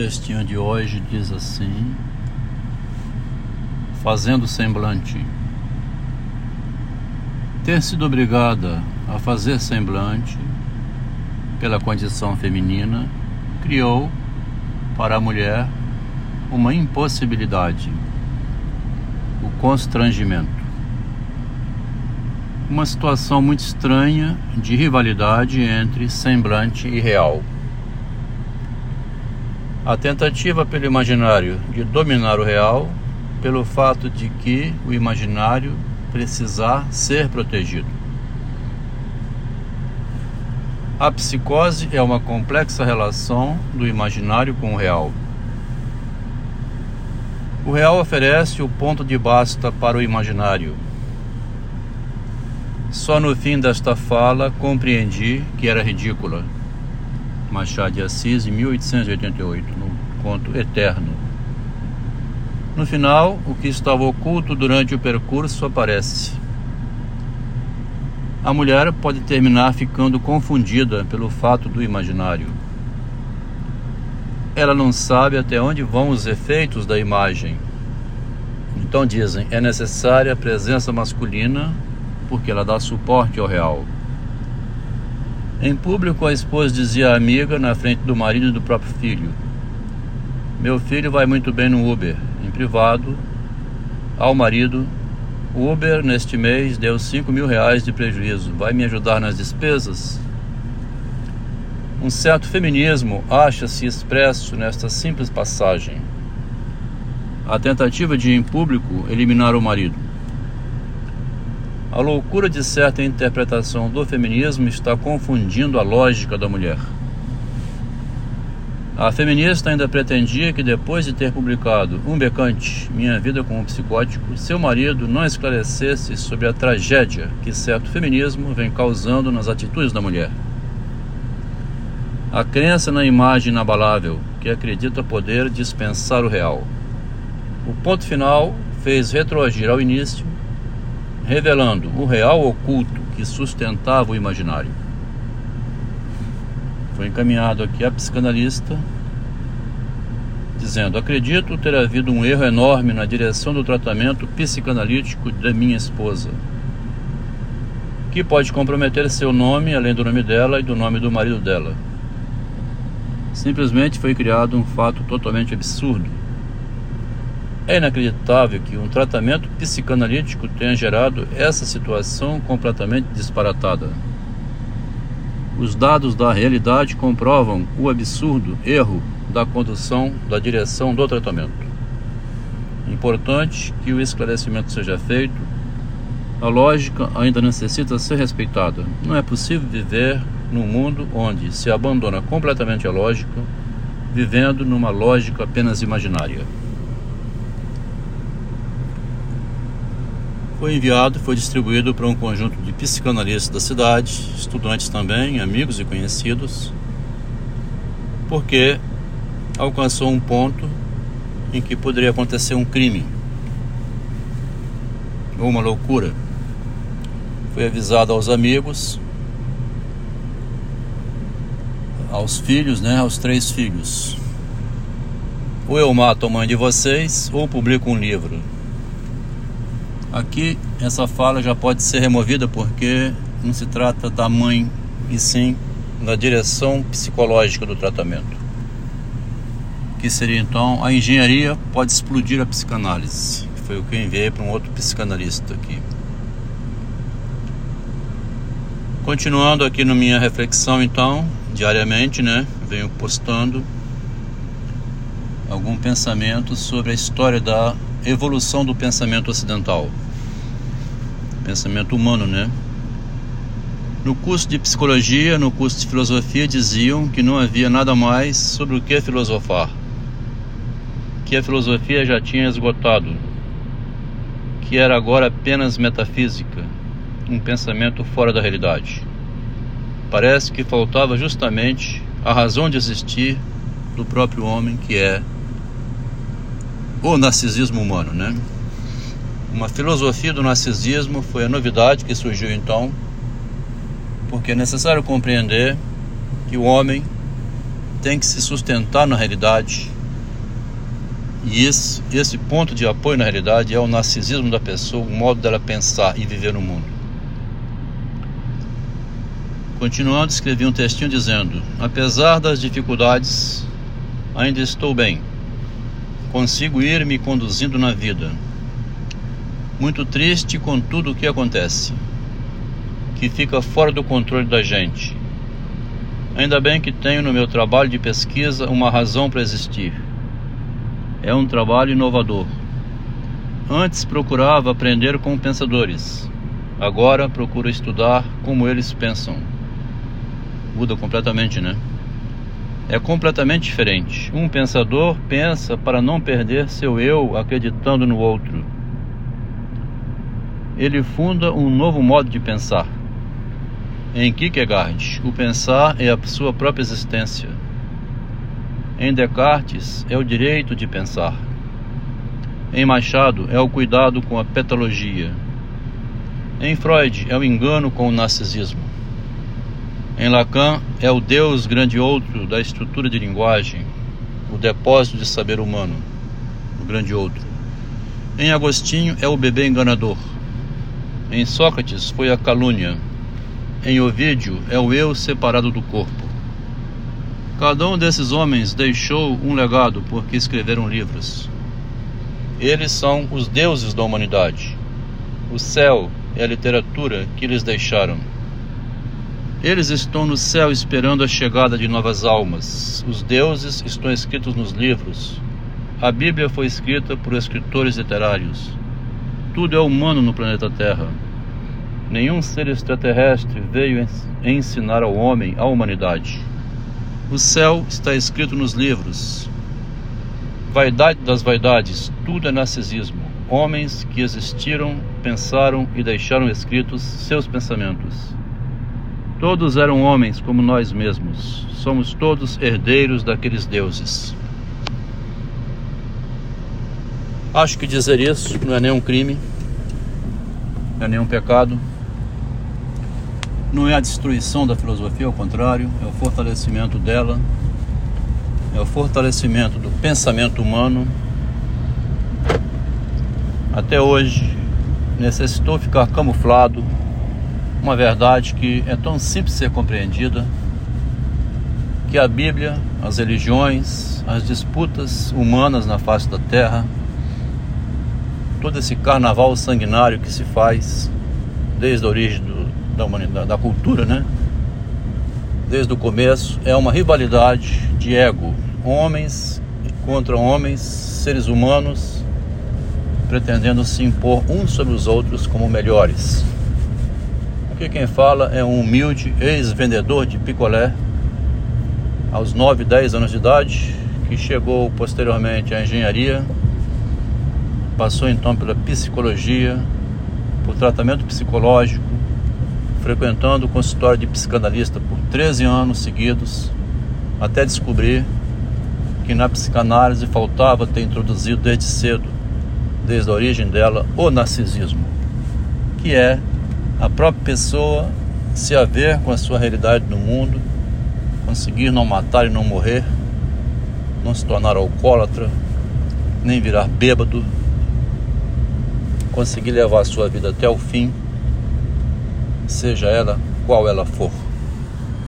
textinho de hoje diz assim: Fazendo semblante. Ter sido obrigada a fazer semblante pela condição feminina criou para a mulher uma impossibilidade, o constrangimento. Uma situação muito estranha de rivalidade entre semblante e real. A tentativa pelo imaginário de dominar o real, pelo fato de que o imaginário precisar ser protegido. A psicose é uma complexa relação do imaginário com o real. O real oferece o ponto de basta para o imaginário. Só no fim desta fala compreendi que era ridícula. Machado de Assis, em 1888, no conto Eterno. No final, o que estava oculto durante o percurso aparece. A mulher pode terminar ficando confundida pelo fato do imaginário. Ela não sabe até onde vão os efeitos da imagem. Então dizem, é necessária a presença masculina porque ela dá suporte ao real. Em público, a esposa dizia à amiga, na frente do marido e do próprio filho: Meu filho vai muito bem no Uber. Em privado, ao marido: O Uber neste mês deu 5 mil reais de prejuízo. Vai me ajudar nas despesas? Um certo feminismo acha-se expresso nesta simples passagem. A tentativa de, em público, eliminar o marido. A loucura de certa interpretação do feminismo está confundindo a lógica da mulher. A feminista ainda pretendia que depois de ter publicado Um Becante, Minha Vida como Psicótico, seu marido não esclarecesse sobre a tragédia que certo feminismo vem causando nas atitudes da mulher. A crença na imagem inabalável, que acredita poder dispensar o real. O ponto final fez retroagir ao início revelando o real oculto que sustentava o imaginário. Foi encaminhado aqui a psicanalista dizendo: Acredito ter havido um erro enorme na direção do tratamento psicanalítico da minha esposa, que pode comprometer seu nome, além do nome dela e do nome do marido dela. Simplesmente foi criado um fato totalmente absurdo é inacreditável que um tratamento psicanalítico tenha gerado essa situação completamente disparatada. Os dados da realidade comprovam o absurdo erro da condução da direção do tratamento. Importante que o esclarecimento seja feito. A lógica ainda necessita ser respeitada. Não é possível viver num mundo onde se abandona completamente a lógica, vivendo numa lógica apenas imaginária. Foi enviado e foi distribuído para um conjunto de psicanalistas da cidade, estudantes também, amigos e conhecidos, porque alcançou um ponto em que poderia acontecer um crime ou uma loucura. Foi avisado aos amigos, aos filhos, né, aos três filhos. Ou eu mato a mãe de vocês, ou publico um livro. Aqui essa fala já pode ser removida porque não se trata da mãe e sim da direção psicológica do tratamento. Que seria então a engenharia pode explodir a psicanálise. Que foi o que eu enviei para um outro psicanalista aqui. Continuando aqui na minha reflexão então, diariamente, né, venho postando algum pensamento sobre a história da evolução do pensamento ocidental. Pensamento humano, né? No curso de psicologia, no curso de filosofia, diziam que não havia nada mais sobre o que filosofar. Que a filosofia já tinha esgotado. Que era agora apenas metafísica, um pensamento fora da realidade. Parece que faltava justamente a razão de existir do próprio homem, que é o narcisismo humano, né? Uma filosofia do narcisismo foi a novidade que surgiu então, porque é necessário compreender que o homem tem que se sustentar na realidade. E esse, esse ponto de apoio na realidade é o narcisismo da pessoa, o modo dela pensar e viver no mundo. Continuando, escrevi um textinho dizendo: Apesar das dificuldades, ainda estou bem. Consigo ir me conduzindo na vida. Muito triste com tudo o que acontece, que fica fora do controle da gente. Ainda bem que tenho no meu trabalho de pesquisa uma razão para existir. É um trabalho inovador. Antes procurava aprender com pensadores, agora procuro estudar como eles pensam muda completamente, né? É completamente diferente. Um pensador pensa para não perder seu eu acreditando no outro. Ele funda um novo modo de pensar. Em Kierkegaard, o pensar é a sua própria existência. Em Descartes, é o direito de pensar. Em Machado, é o cuidado com a petalogia. Em Freud, é o engano com o narcisismo. Em Lacan é o Deus grande outro da estrutura de linguagem, o depósito de saber humano, o grande outro. Em Agostinho é o bebê enganador. Em Sócrates foi a calúnia. Em Ovídio é o eu separado do corpo. Cada um desses homens deixou um legado porque escreveram livros. Eles são os deuses da humanidade. O céu é a literatura que eles deixaram. Eles estão no céu esperando a chegada de novas almas. Os deuses estão escritos nos livros. A Bíblia foi escrita por escritores literários. Tudo é humano no planeta Terra. Nenhum ser extraterrestre veio ensinar ao homem a humanidade. O céu está escrito nos livros. Vaidade das vaidades, tudo é narcisismo. Homens que existiram, pensaram e deixaram escritos seus pensamentos. Todos eram homens como nós mesmos. Somos todos herdeiros daqueles deuses. Acho que dizer isso não é nenhum crime, não é nenhum pecado. Não é a destruição da filosofia, ao contrário, é o fortalecimento dela, é o fortalecimento do pensamento humano. Até hoje necessitou ficar camuflado uma verdade que é tão simples de ser compreendida que a Bíblia, as religiões, as disputas humanas na face da terra, todo esse carnaval sanguinário que se faz desde a origem do, da humanidade, da cultura, né? Desde o começo é uma rivalidade de ego, homens contra homens, seres humanos pretendendo se impor uns sobre os outros como melhores. Aqui quem fala é um humilde ex-vendedor de picolé aos 9, 10 anos de idade, que chegou posteriormente à engenharia, passou então pela psicologia, por tratamento psicológico, frequentando o consultório de psicanalista por 13 anos seguidos, até descobrir que na psicanálise faltava ter introduzido desde cedo, desde a origem dela, o narcisismo, que é a própria pessoa se haver com a sua realidade no mundo, conseguir não matar e não morrer, não se tornar alcoólatra, nem virar bêbado, conseguir levar a sua vida até o fim, seja ela qual ela for.